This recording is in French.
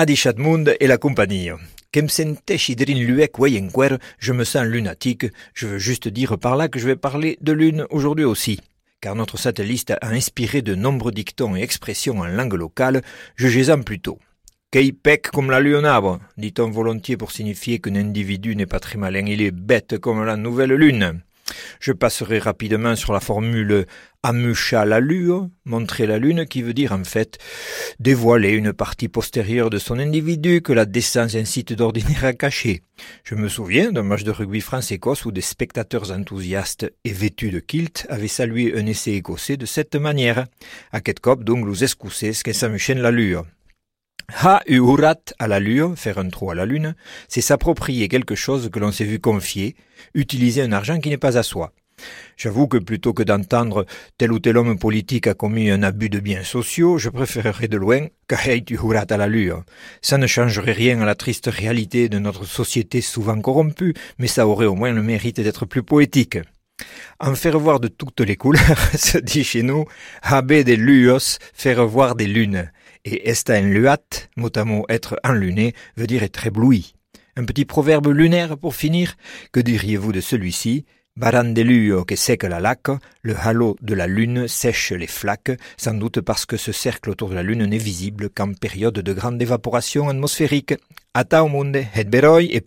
Adichatmund et la compagnie. je me sens lunatique. Je veux juste dire par là que je vais parler de lune aujourd'hui aussi. Car notre satellite a inspiré de nombreux dictons et expressions en langue locale, jugez-en plutôt. pec comme la lune dit-on volontiers pour signifier qu'un individu n'est pas très malin, il est bête comme la nouvelle lune. Je passerai rapidement sur la formule amusha la lune, montrer la lune, qui veut dire en fait dévoiler une partie postérieure de son individu que la décence incite d'ordinaire à cacher. Je me souviens d'un match de rugby France-Écosse où des spectateurs enthousiastes et vêtus de kilt avaient salué un essai écossais de cette manière. À cop donc nous escoussez qu'est s'amuchen la lure. Ha uhurat à la lure, faire un trou à la lune, c'est s'approprier quelque chose que l'on s'est vu confier, utiliser un argent qui n'est pas à soi. J'avoue que plutôt que d'entendre tel ou tel homme politique a commis un abus de biens sociaux, je préférerais de loin tu uhurat à la lure. Ça ne changerait rien à la triste réalité de notre société souvent corrompue, mais ça aurait au moins le mérite d'être plus poétique. En faire voir de toutes les couleurs, se dit chez nous, habe des luos, faire voir des lunes et esta luat, mot à mot être enluné, veut dire être ébloui. Un petit proverbe lunaire pour finir. Que diriez-vous de celui-ci? Barandeluo que sec la lac, le halo de la lune sèche les flaques, sans doute parce que ce cercle autour de la lune n'est visible qu'en période de grande évaporation atmosphérique. Ata au monde, et.